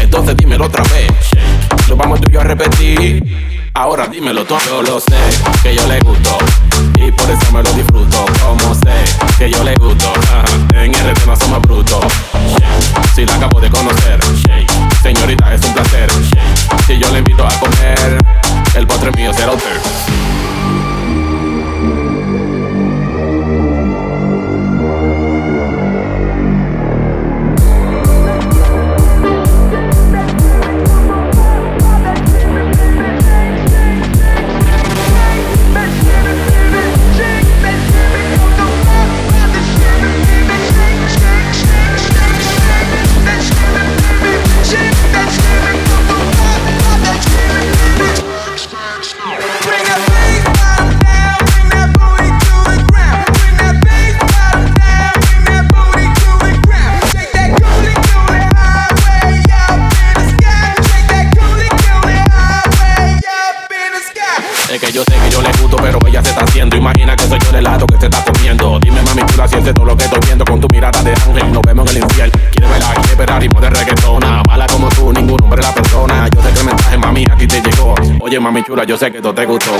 Entonces dímelo otra vez. Lo vamos tú y yo a repetir. Ahora dímelo todo. Yo lo sé que yo le gusto y por eso me lo disfruto. Como sé que yo le gusto. En RT no somos brutos. Si la acabo de conocer, señorita es un placer. Si yo le invito a comer, el postre mío será usted. mami chula, yo sé que todo te gustó.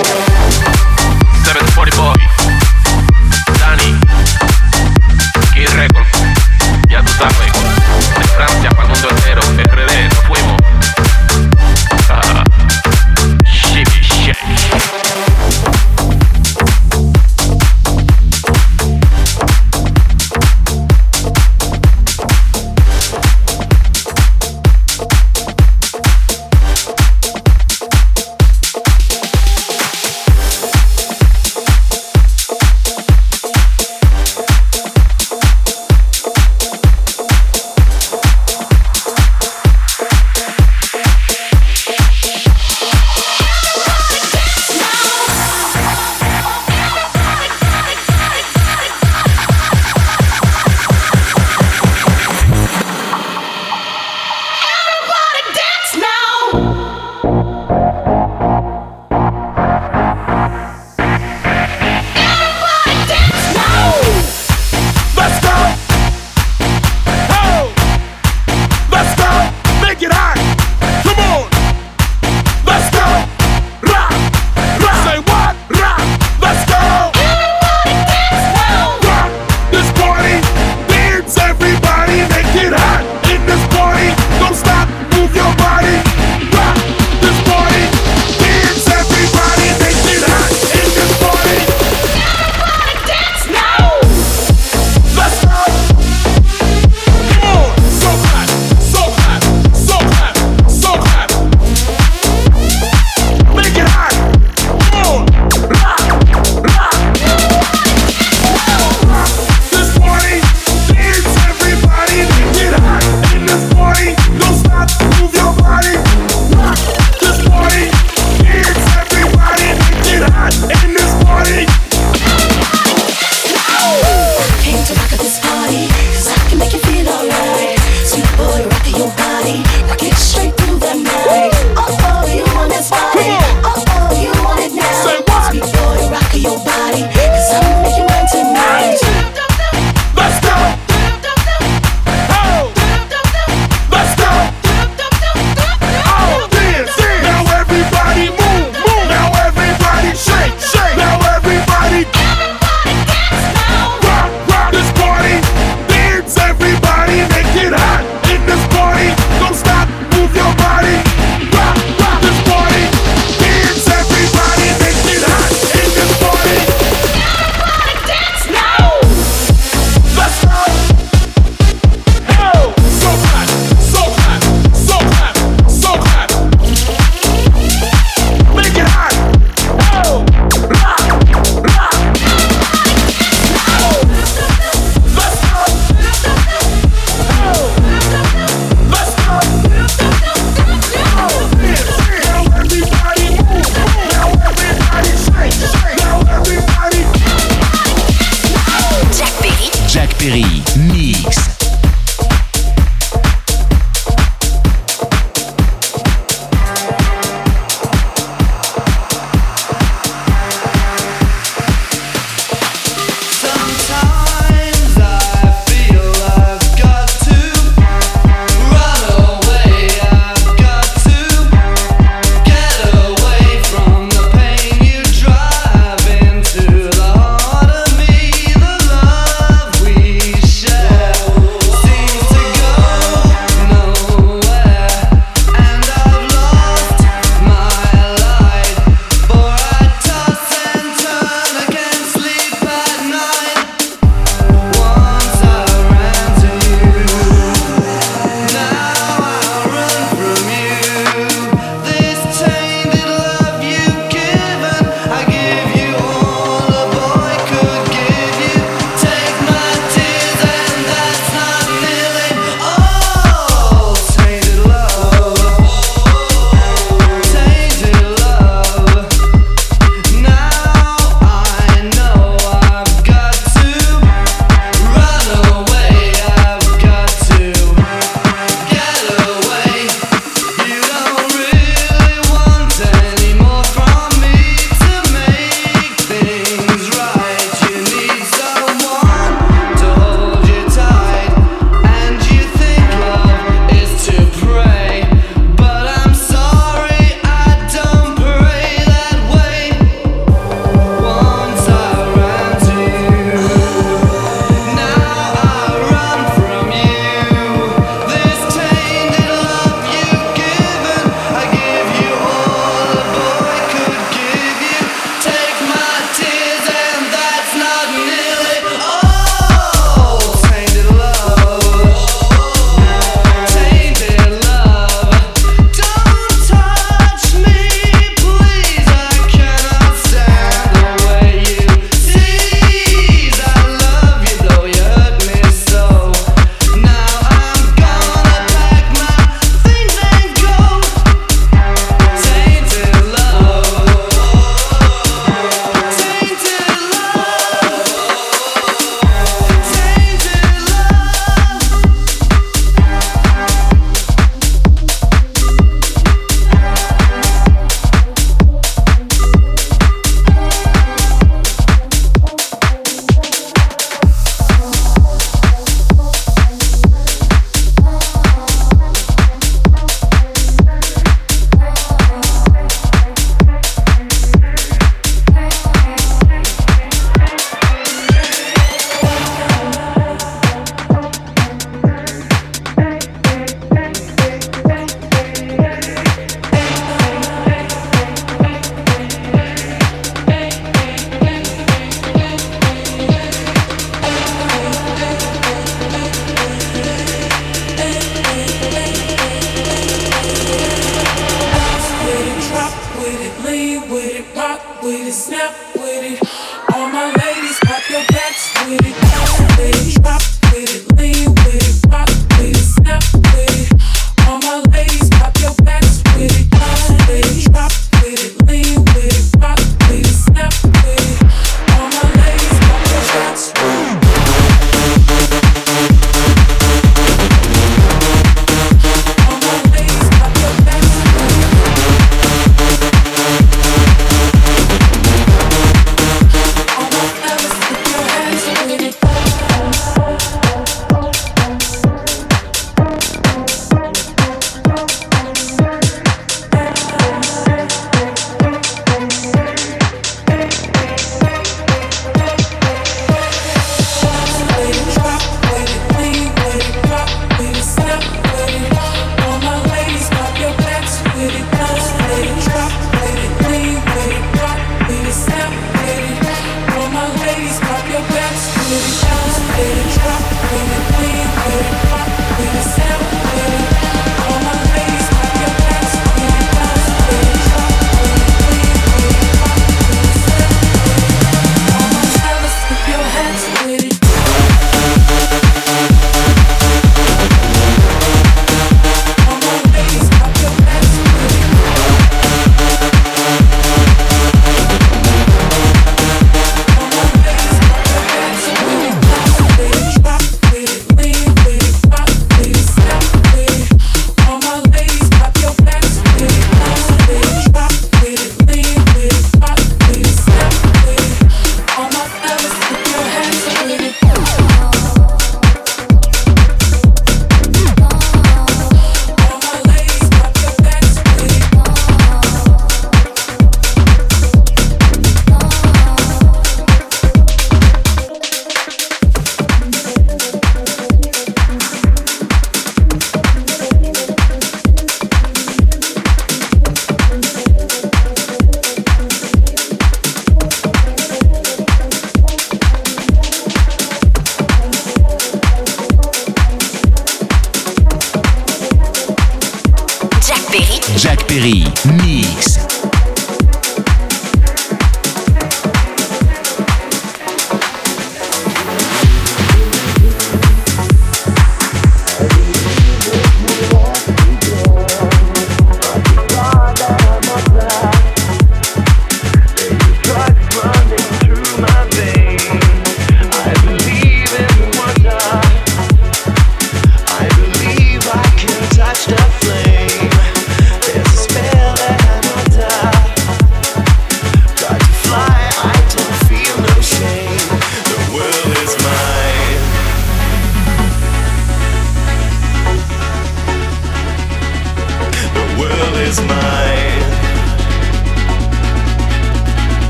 is mine.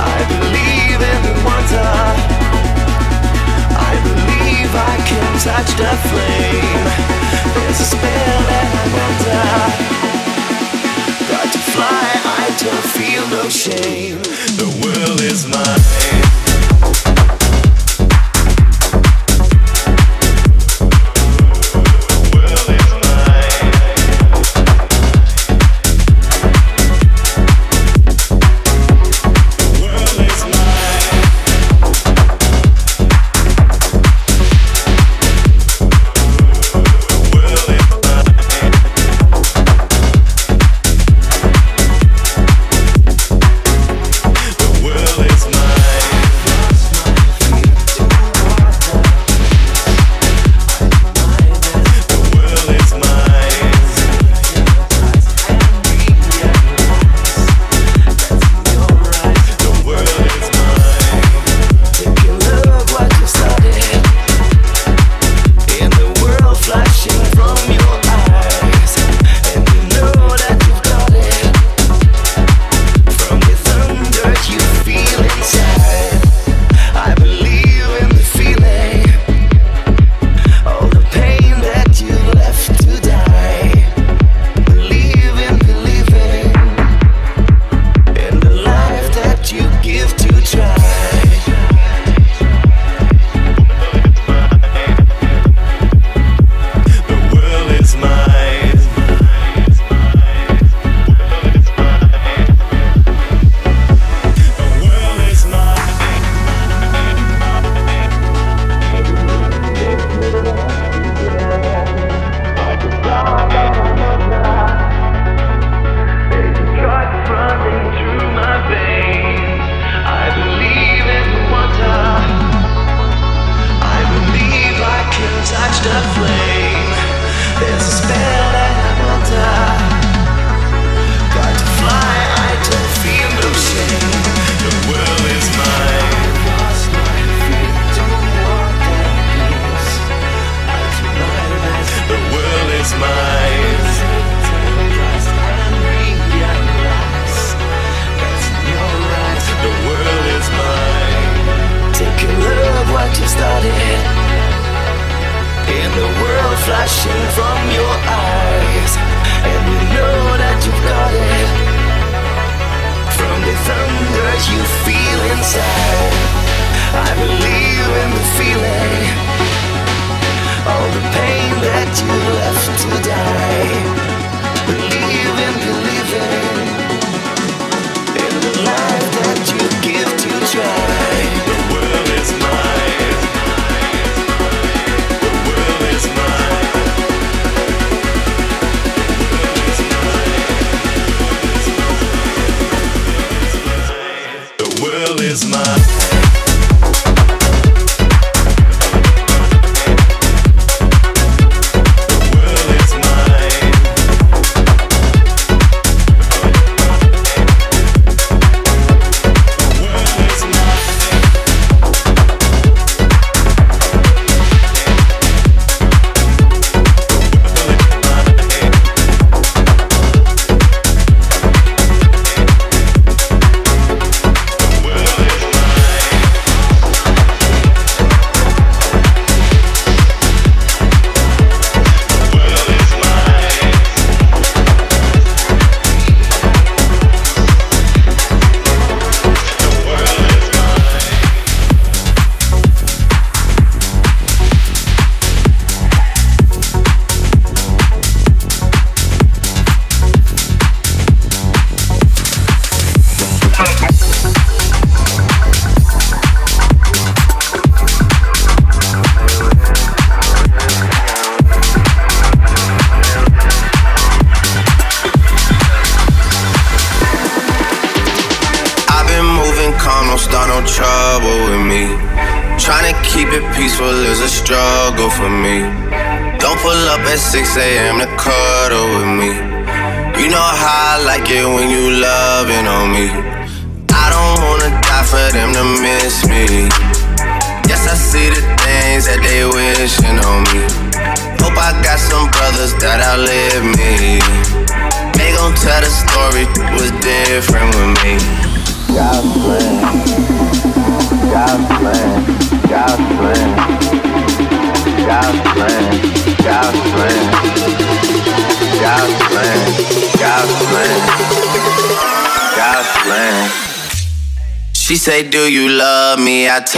I believe in wonder. I believe I can touch the flame. There's a spell and I wonder. Got to fly, I don't feel no shame. The world is mine.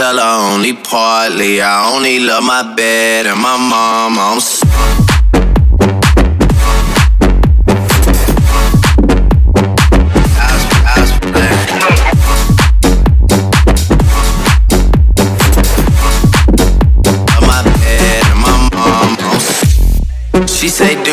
tell her only partly. I only love my bed and my mom. I'm sorry. She say, do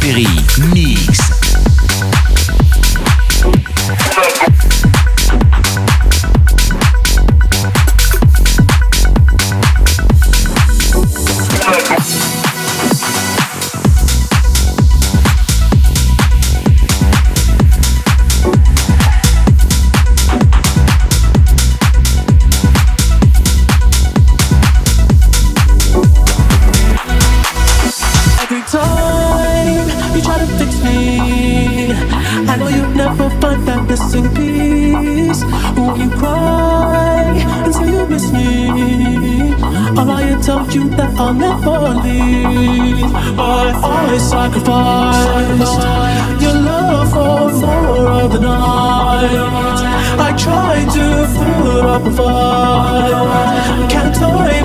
Perry, sacrificed your love for four the night. I tried to put up a fight, can't I?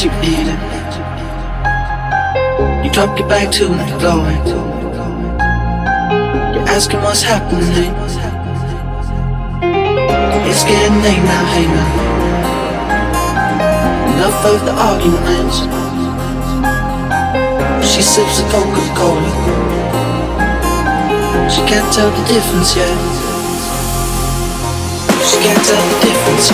what you needed. You drop your bag to the floor. You're asking what's happening. It's getting late now, hey now. Enough of the arguments. She sips a Coca Cola. She can't tell the difference yet. She can't tell the difference.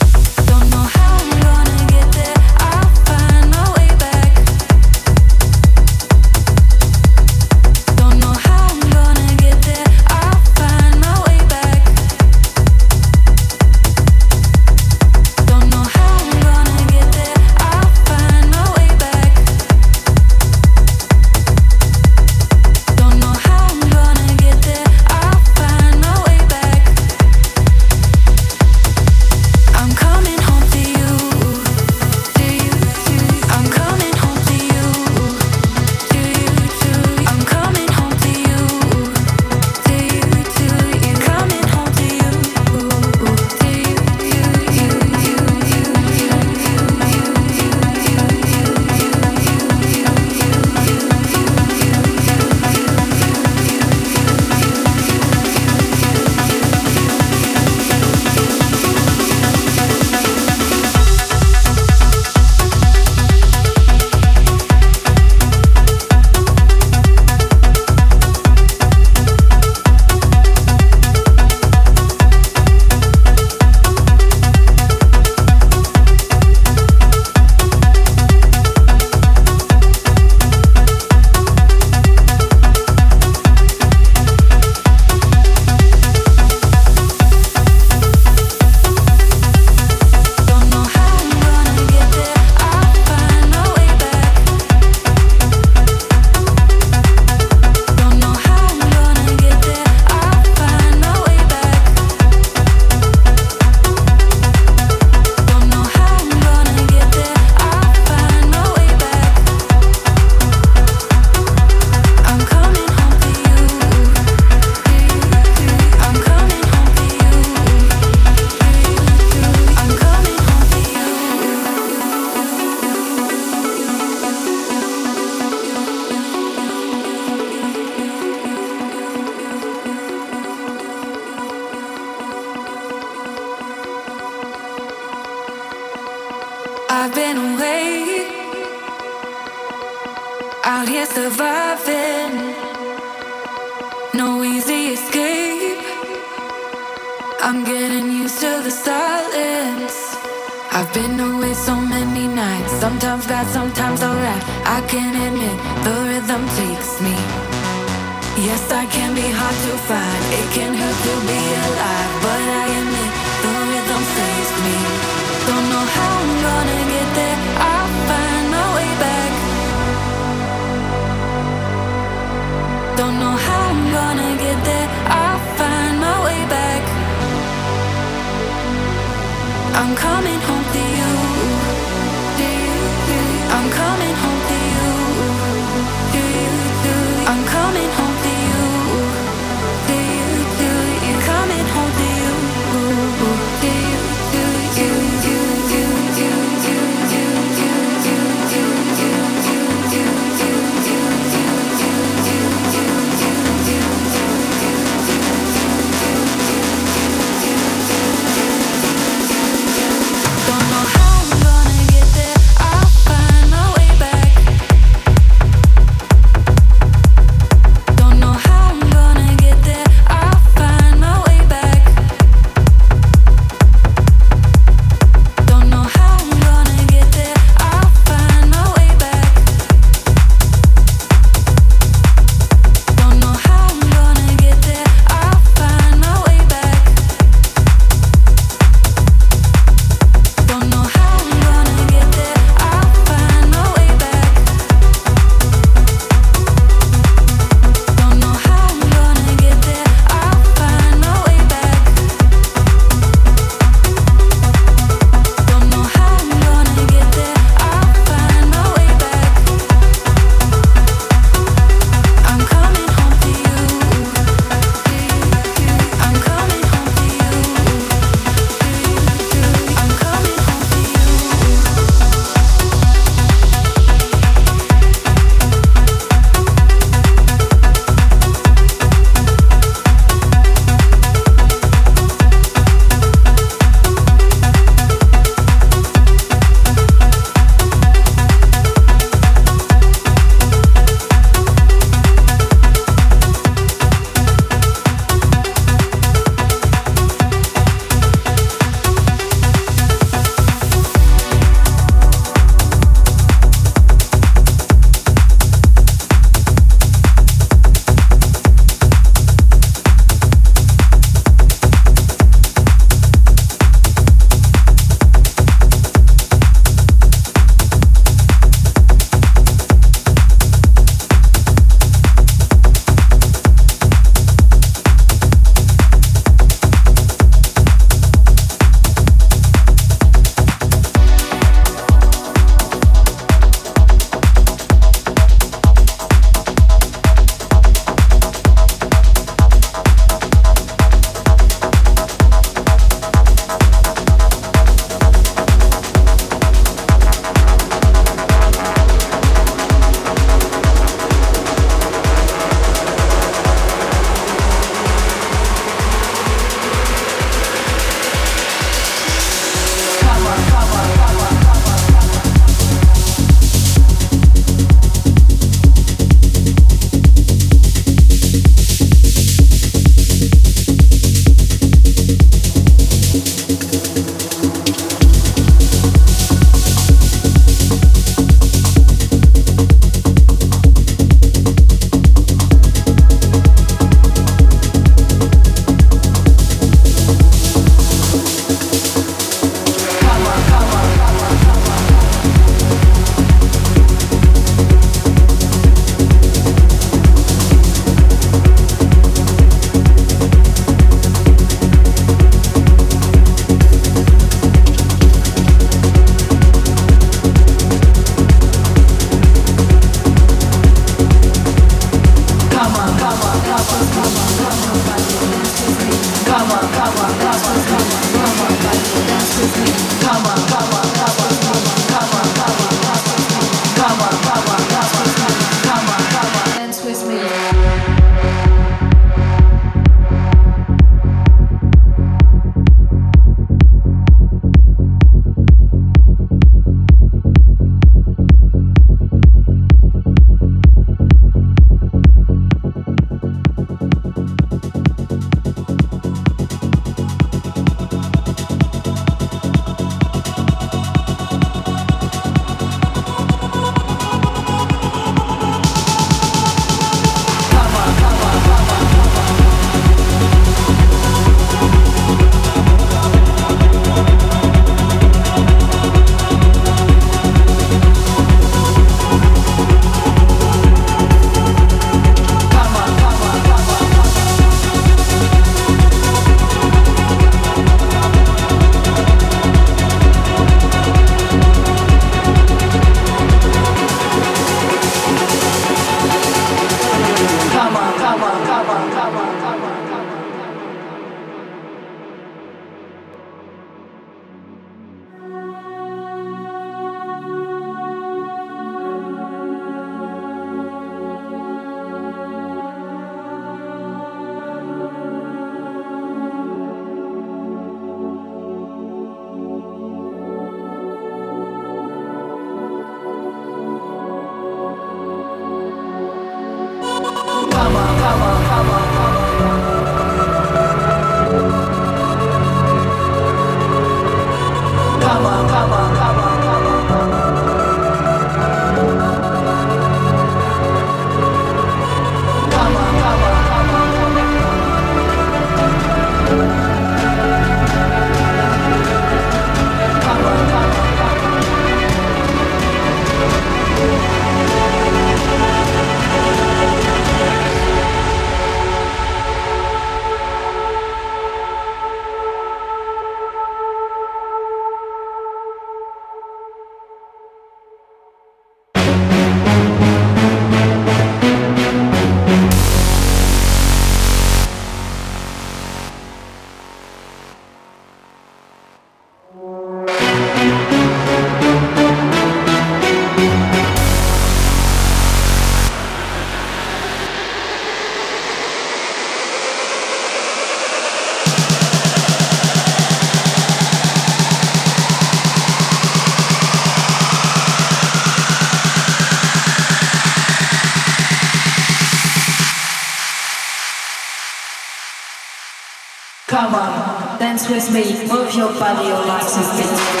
Just make move your body, your legs a bit.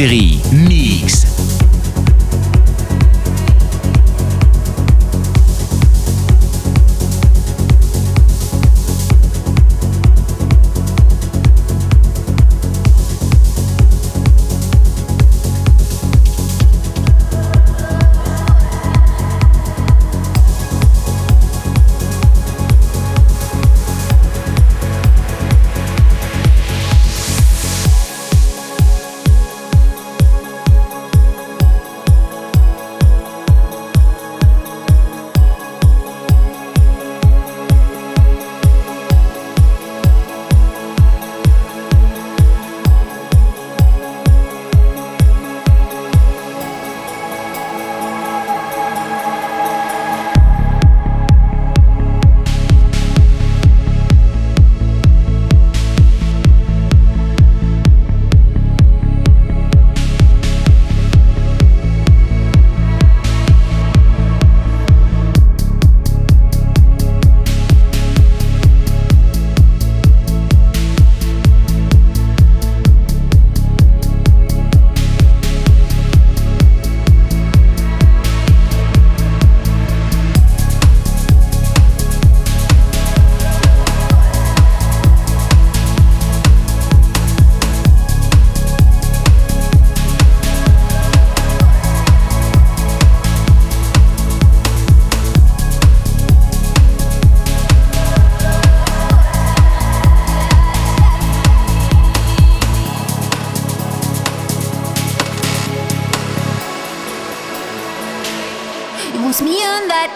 Perry.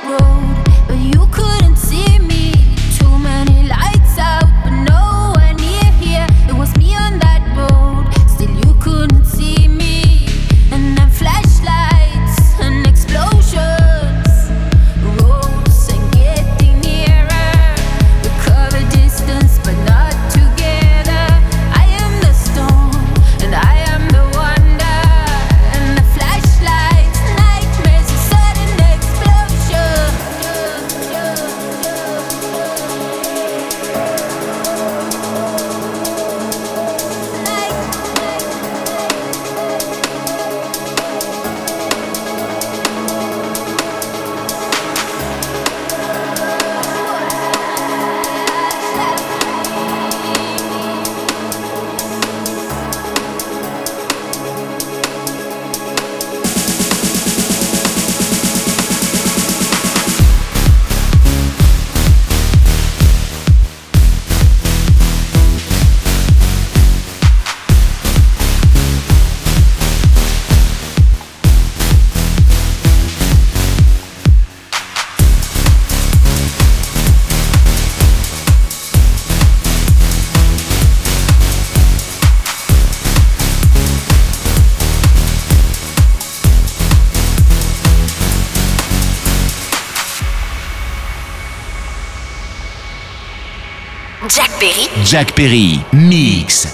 no Perry. Jack Perry, mix.